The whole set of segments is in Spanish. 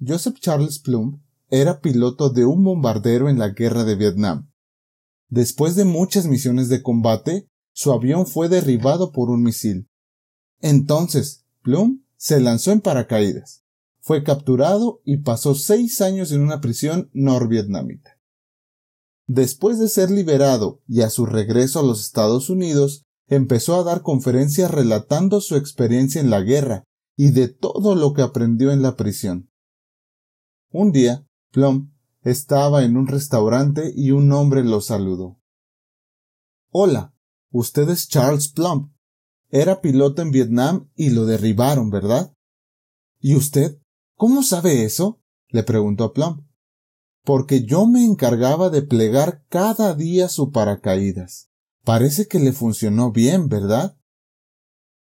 Joseph Charles Plum era piloto de un bombardero en la guerra de Vietnam. Después de muchas misiones de combate, su avión fue derribado por un misil. Entonces, Plum se lanzó en paracaídas. Fue capturado y pasó seis años en una prisión norvietnamita. Después de ser liberado y a su regreso a los Estados Unidos, empezó a dar conferencias relatando su experiencia en la guerra y de todo lo que aprendió en la prisión. Un día, Plum estaba en un restaurante y un hombre lo saludó. Hola, usted es Charles Plum. Era piloto en Vietnam y lo derribaron, ¿verdad? ¿Y usted? ¿Cómo sabe eso? le preguntó Plum. Porque yo me encargaba de plegar cada día su paracaídas. Parece que le funcionó bien, ¿verdad?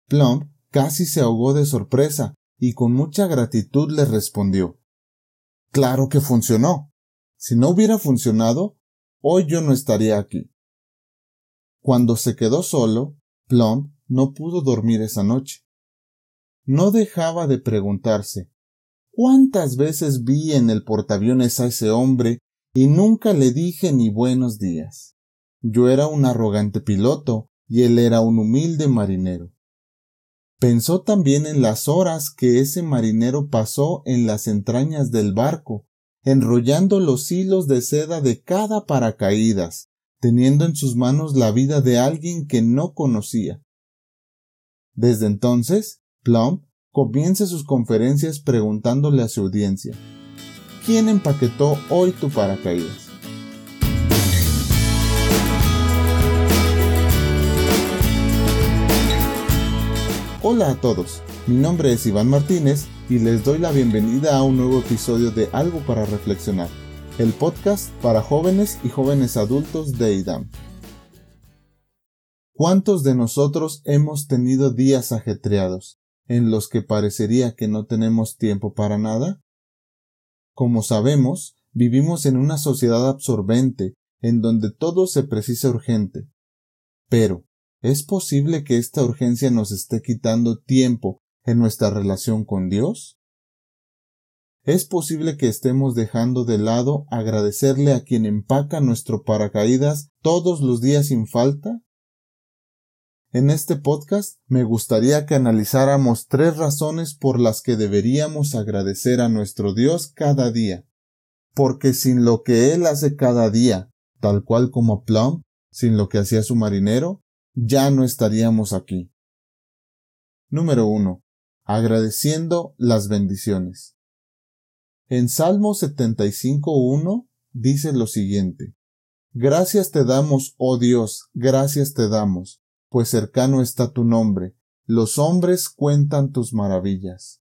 Plum casi se ahogó de sorpresa y con mucha gratitud le respondió Claro que funcionó. Si no hubiera funcionado, hoy yo no estaría aquí. Cuando se quedó solo, Plum no pudo dormir esa noche. No dejaba de preguntarse ¿Cuántas veces vi en el portaaviones a ese hombre y nunca le dije ni buenos días? Yo era un arrogante piloto y él era un humilde marinero. Pensó también en las horas que ese marinero pasó en las entrañas del barco, enrollando los hilos de seda de cada paracaídas, teniendo en sus manos la vida de alguien que no conocía. Desde entonces, Plum comienza sus conferencias preguntándole a su audiencia, ¿quién empaquetó hoy tu paracaídas? Hola a todos, mi nombre es Iván Martínez y les doy la bienvenida a un nuevo episodio de Algo para Reflexionar, el podcast para jóvenes y jóvenes adultos de IDAM. ¿Cuántos de nosotros hemos tenido días ajetreados en los que parecería que no tenemos tiempo para nada? Como sabemos, vivimos en una sociedad absorbente en donde todo se precisa urgente. Pero, ¿Es posible que esta urgencia nos esté quitando tiempo en nuestra relación con Dios? ¿Es posible que estemos dejando de lado agradecerle a quien empaca nuestro paracaídas todos los días sin falta? En este podcast me gustaría que analizáramos tres razones por las que deberíamos agradecer a nuestro Dios cada día. Porque sin lo que Él hace cada día, tal cual como Plum, sin lo que hacía su marinero, ya no estaríamos aquí. Número 1. Agradeciendo las bendiciones. En Salmo 75.1 dice lo siguiente. Gracias te damos, oh Dios, gracias te damos, pues cercano está tu nombre, los hombres cuentan tus maravillas.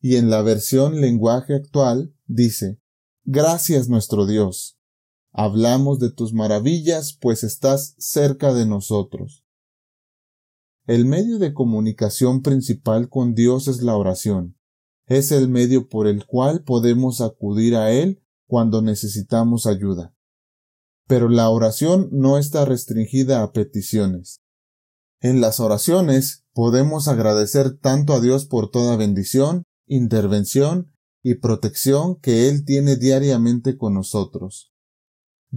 Y en la versión lenguaje actual dice, Gracias nuestro Dios, Hablamos de tus maravillas, pues estás cerca de nosotros. El medio de comunicación principal con Dios es la oración. Es el medio por el cual podemos acudir a Él cuando necesitamos ayuda. Pero la oración no está restringida a peticiones. En las oraciones podemos agradecer tanto a Dios por toda bendición, intervención y protección que Él tiene diariamente con nosotros.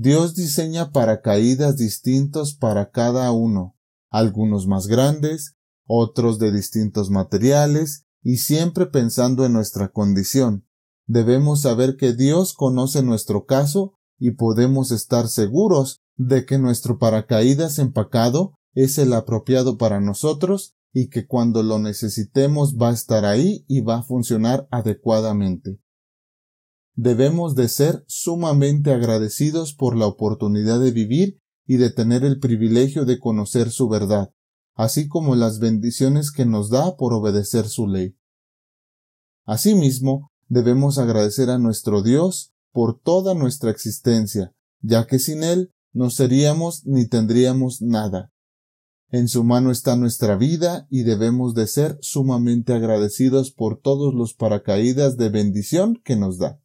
Dios diseña paracaídas distintos para cada uno, algunos más grandes, otros de distintos materiales, y siempre pensando en nuestra condición. Debemos saber que Dios conoce nuestro caso y podemos estar seguros de que nuestro paracaídas empacado es el apropiado para nosotros y que cuando lo necesitemos va a estar ahí y va a funcionar adecuadamente debemos de ser sumamente agradecidos por la oportunidad de vivir y de tener el privilegio de conocer su verdad, así como las bendiciones que nos da por obedecer su ley. Asimismo, debemos agradecer a nuestro Dios por toda nuestra existencia, ya que sin Él no seríamos ni tendríamos nada. En su mano está nuestra vida y debemos de ser sumamente agradecidos por todos los paracaídas de bendición que nos da.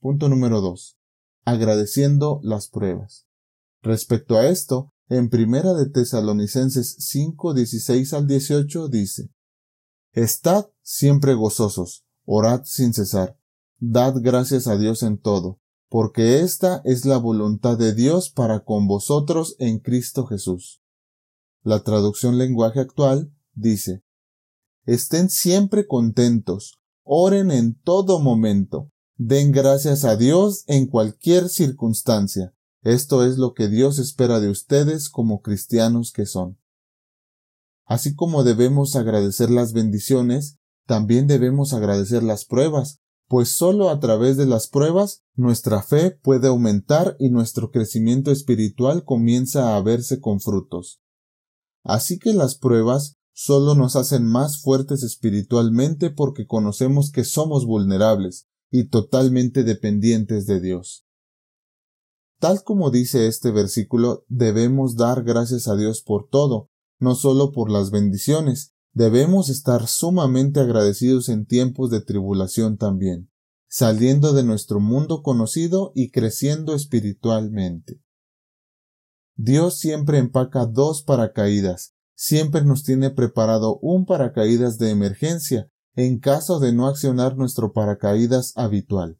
Punto número 2. Agradeciendo las pruebas. Respecto a esto, en Primera de Tesalonicenses 5, 16 al 18 dice, Estad siempre gozosos, Orad sin cesar. Dad gracias a Dios en todo, porque esta es la voluntad de Dios para con vosotros en Cristo Jesús. La traducción lenguaje actual dice, Estén siempre contentos, oren en todo momento, den gracias a Dios en cualquier circunstancia. Esto es lo que Dios espera de ustedes como cristianos que son. Así como debemos agradecer las bendiciones, también debemos agradecer las pruebas, pues sólo a través de las pruebas nuestra fe puede aumentar y nuestro crecimiento espiritual comienza a verse con frutos. Así que las pruebas solo nos hacen más fuertes espiritualmente porque conocemos que somos vulnerables y totalmente dependientes de Dios. Tal como dice este versículo, debemos dar gracias a Dios por todo, no solo por las bendiciones, debemos estar sumamente agradecidos en tiempos de tribulación también, saliendo de nuestro mundo conocido y creciendo espiritualmente. Dios siempre empaca dos paracaídas, siempre nos tiene preparado un paracaídas de emergencia en caso de no accionar nuestro paracaídas habitual.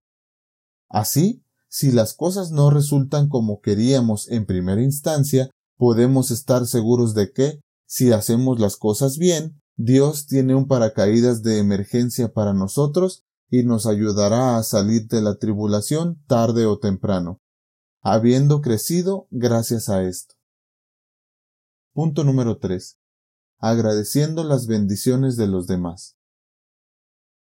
Así, si las cosas no resultan como queríamos en primera instancia, podemos estar seguros de que, si hacemos las cosas bien, Dios tiene un paracaídas de emergencia para nosotros y nos ayudará a salir de la tribulación tarde o temprano, habiendo crecido gracias a esto. Punto número 3. Agradeciendo las bendiciones de los demás.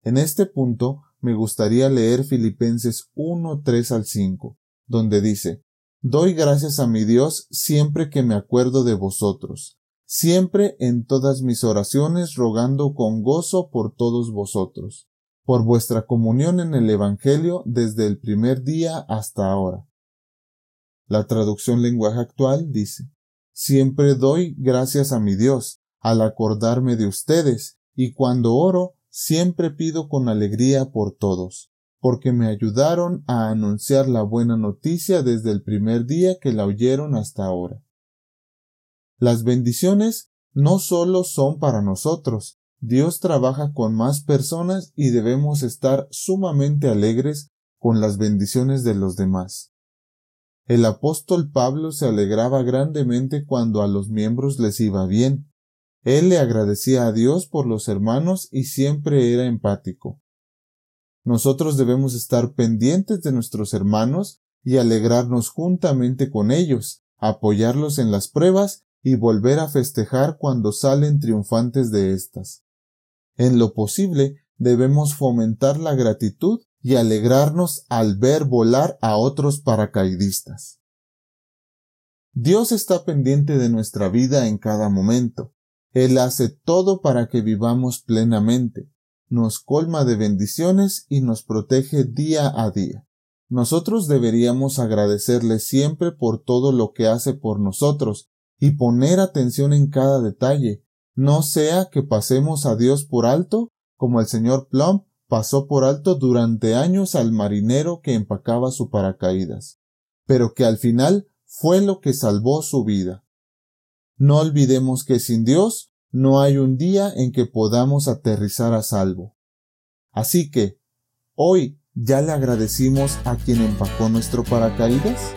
En este punto me gustaría leer Filipenses 1, 3 al 5, donde dice, Doy gracias a mi Dios siempre que me acuerdo de vosotros, siempre en todas mis oraciones rogando con gozo por todos vosotros, por vuestra comunión en el Evangelio desde el primer día hasta ahora. La traducción lenguaje actual dice, Siempre doy gracias a mi Dios al acordarme de ustedes, y cuando oro, siempre pido con alegría por todos, porque me ayudaron a anunciar la buena noticia desde el primer día que la oyeron hasta ahora. Las bendiciones no solo son para nosotros, Dios trabaja con más personas y debemos estar sumamente alegres con las bendiciones de los demás. El apóstol Pablo se alegraba grandemente cuando a los miembros les iba bien. Él le agradecía a Dios por los hermanos y siempre era empático. Nosotros debemos estar pendientes de nuestros hermanos y alegrarnos juntamente con ellos, apoyarlos en las pruebas y volver a festejar cuando salen triunfantes de éstas. En lo posible, debemos fomentar la gratitud y alegrarnos al ver volar a otros paracaidistas. Dios está pendiente de nuestra vida en cada momento. Él hace todo para que vivamos plenamente, nos colma de bendiciones y nos protege día a día. Nosotros deberíamos agradecerle siempre por todo lo que hace por nosotros y poner atención en cada detalle, no sea que pasemos a Dios por alto, como el señor Plum pasó por alto durante años al marinero que empacaba su paracaídas, pero que al final fue lo que salvó su vida. No olvidemos que sin Dios no hay un día en que podamos aterrizar a salvo. Así que, hoy ya le agradecimos a quien empacó nuestro paracaídas.